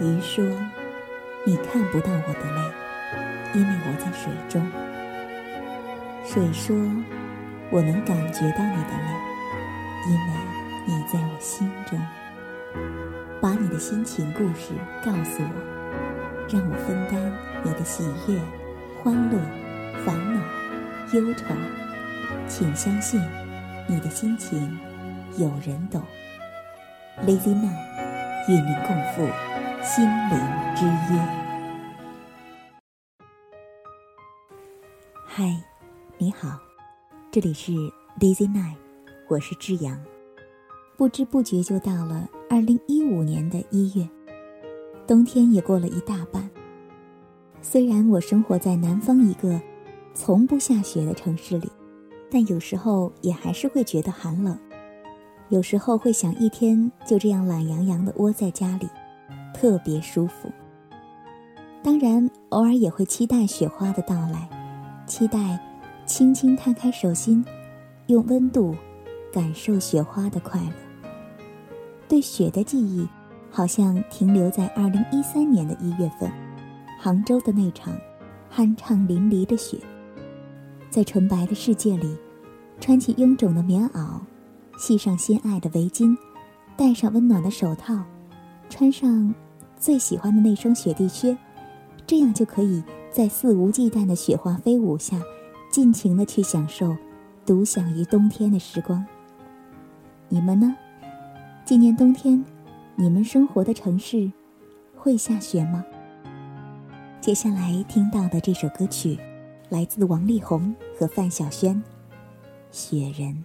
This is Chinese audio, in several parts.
鱼说：“你看不到我的泪，因为我在水中。”水说：“我能感觉到你的泪，因为你在我心中。”把你的心情故事告诉我，让我分担你的喜悦、欢乐、烦恼、忧愁。请相信，你的心情有人懂。Lazy Man 与您共赴心灵之约。嗨，你好，这里是 Lazy Man，我是志阳。不知不觉就到了二零一五年的一月，冬天也过了一大半。虽然我生活在南方一个从不下雪的城市里，但有时候也还是会觉得寒冷。有时候会想一天就这样懒洋洋的窝在家里，特别舒服。当然，偶尔也会期待雪花的到来，期待轻轻摊开手心，用温度感受雪花的快乐。对雪的记忆，好像停留在二零一三年的一月份，杭州的那场酣畅淋漓的雪。在纯白的世界里，穿起臃肿的棉袄，系上心爱的围巾，戴上温暖的手套，穿上最喜欢的那双雪地靴，这样就可以在肆无忌惮的雪花飞舞下，尽情的去享受独享于冬天的时光。你们呢？今年冬天，你们生活的城市会下雪吗？接下来听到的这首歌曲，来自王力宏和范晓萱，《雪人》。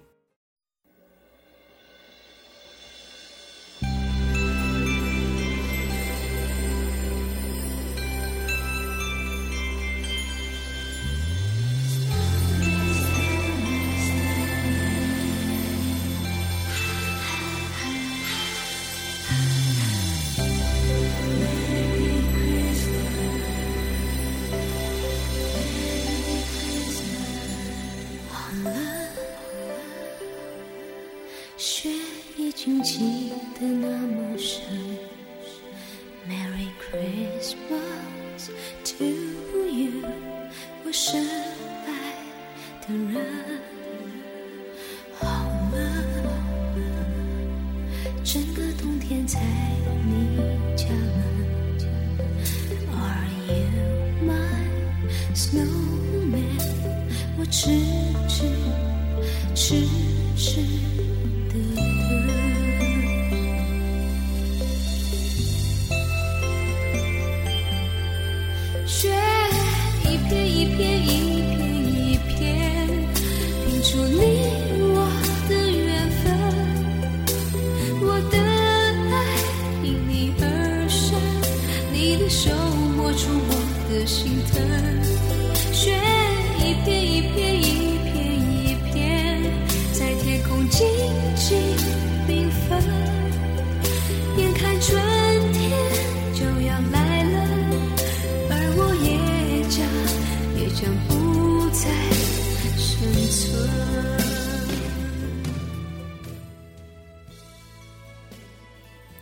竟记得那么深。Merry Christmas to you，我深。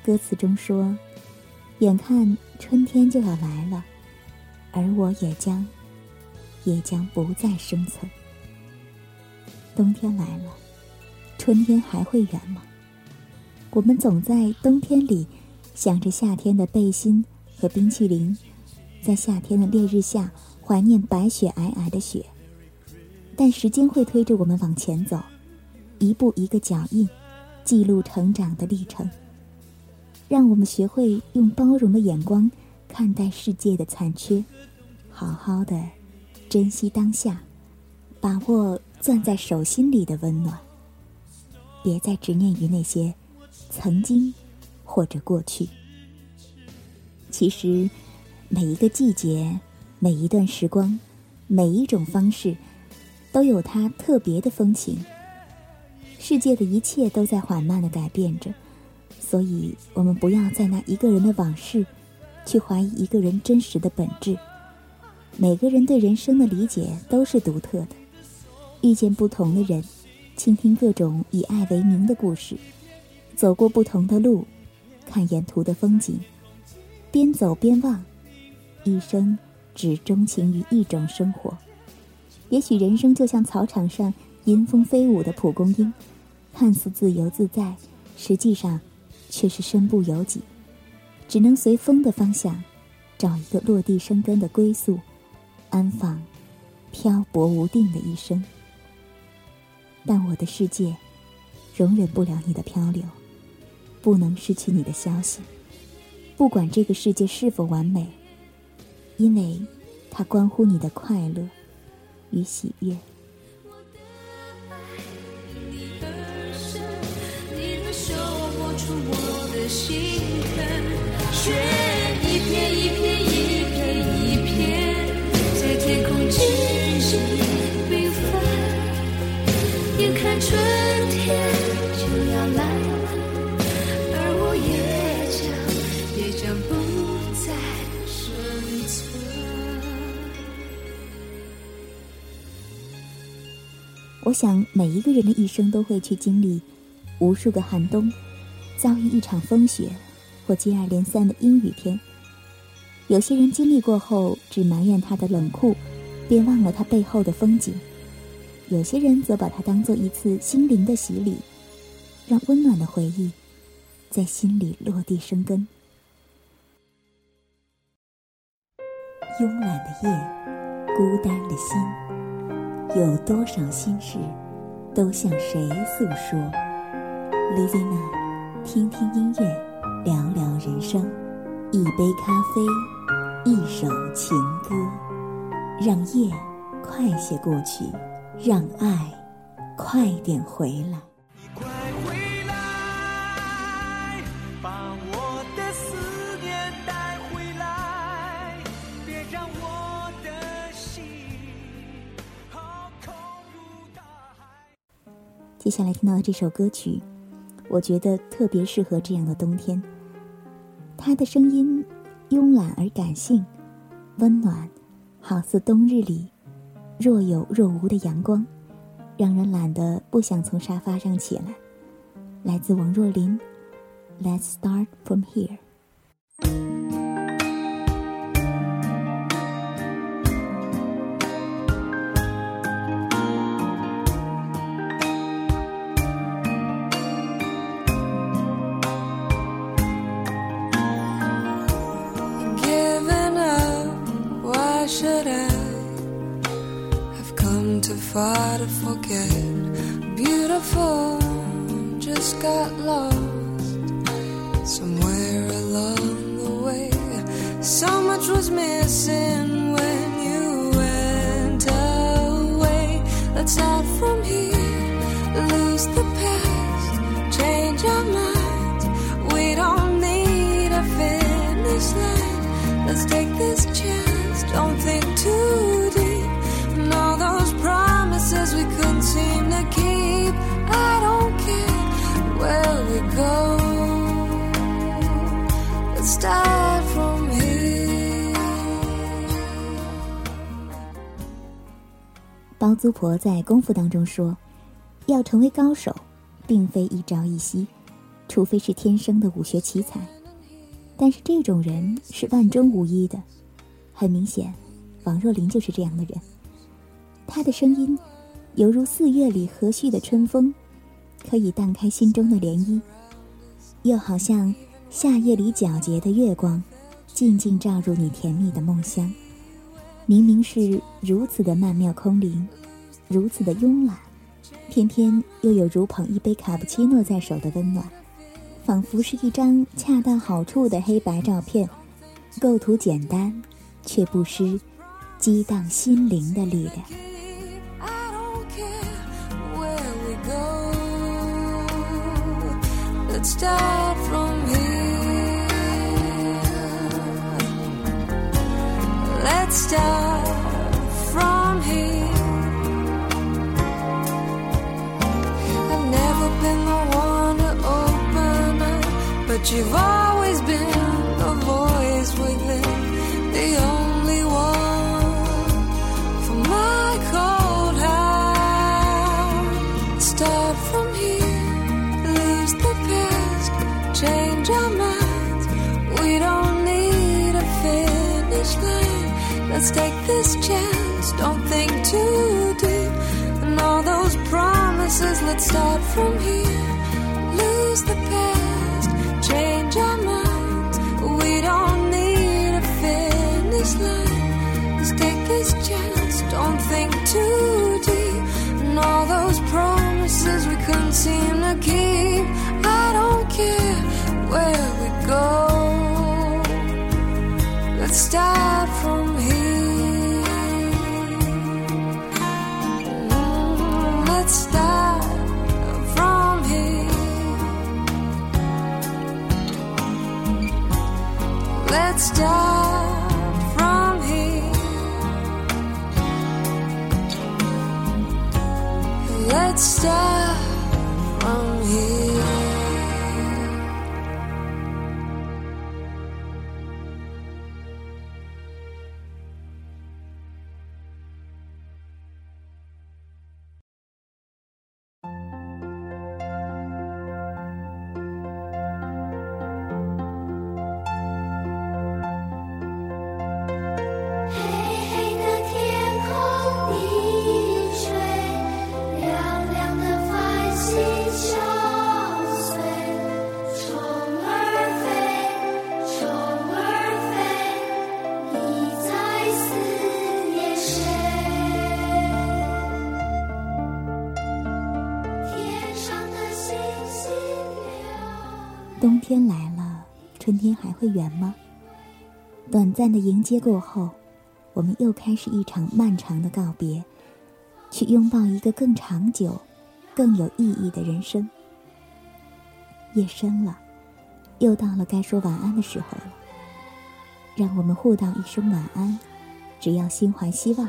歌词中说：“眼看春天就要来了，而我也将，也将不再生存。冬天来了，春天还会远吗？我们总在冬天里想着夏天的背心和冰淇淋，在夏天的烈日下怀念白雪皑皑的雪。但时间会推着我们往前走，一步一个脚印，记录成长的历程。”让我们学会用包容的眼光看待世界的残缺，好好的珍惜当下，把握攥在手心里的温暖。别再执念于那些曾经或者过去。其实，每一个季节、每一段时光、每一种方式，都有它特别的风情。世界的一切都在缓慢的改变着。所以，我们不要再拿一个人的往事，去怀疑一个人真实的本质。每个人对人生的理解都是独特的，遇见不同的人，倾听各种以爱为名的故事，走过不同的路，看沿途的风景，边走边望，一生只钟情于一种生活。也许人生就像草场上迎风飞舞的蒲公英，看似自由自在，实际上却是身不由己，只能随风的方向，找一个落地生根的归宿，安放漂泊无定的一生。但我的世界，容忍不了你的漂流，不能失去你的消息。不管这个世界是否完美，因为它关乎你的快乐与喜悦。我也将也将不再生存。我想，每一个人的一生都会去经历无数个寒冬，遭遇一场风雪，或接二连三的阴雨天。有些人经历过后，只埋怨他的冷酷，便忘了他背后的风景。有些人则把它当做一次心灵的洗礼，让温暖的回忆在心里落地生根。慵懒的夜，孤单的心，有多少心事都向谁诉说？Lazy Night，听听音乐，聊聊人生，一杯咖啡，一首情歌，让夜快些过去。让爱快点回来。你快回来，把我的思念带回来，别让我的心好空如大海。接下来听到的这首歌曲，我觉得特别适合这样的冬天。他的声音慵懒而感性，温暖，好似冬日里。若有若无的阳光，让人懒得不想从沙发上起来。来自王若琳，Let's start from here。To forget. Beautiful, just got lost somewhere along the way. So much was missing 包租婆在功夫当中说：“要成为高手，并非一朝一夕，除非是天生的武学奇才。但是这种人是万中无一的。很明显，王若琳就是这样的人。她的声音。”犹如四月里和煦的春风，可以荡开心中的涟漪；又好像夏夜里皎洁的月光，静静照入你甜蜜的梦乡。明明是如此的曼妙空灵，如此的慵懒，偏偏又有如捧一杯卡布奇诺在手的温暖，仿佛是一张恰到好处的黑白照片，构图简单，却不失激荡心灵的力量。start from here. Let's start Let's take this chance, don't think too deep. And all those promises, let's start from here. Let's start 冬天来了，春天还会远吗？短暂的迎接过后，我们又开始一场漫长的告别，去拥抱一个更长久、更有意义的人生。夜深了，又到了该说晚安的时候了。让我们互道一声晚安，只要心怀希望，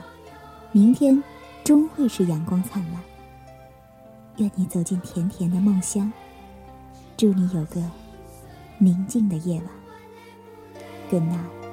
明天终会是阳光灿烂。愿你走进甜甜的梦乡，祝你有个宁静的夜晚。Good night.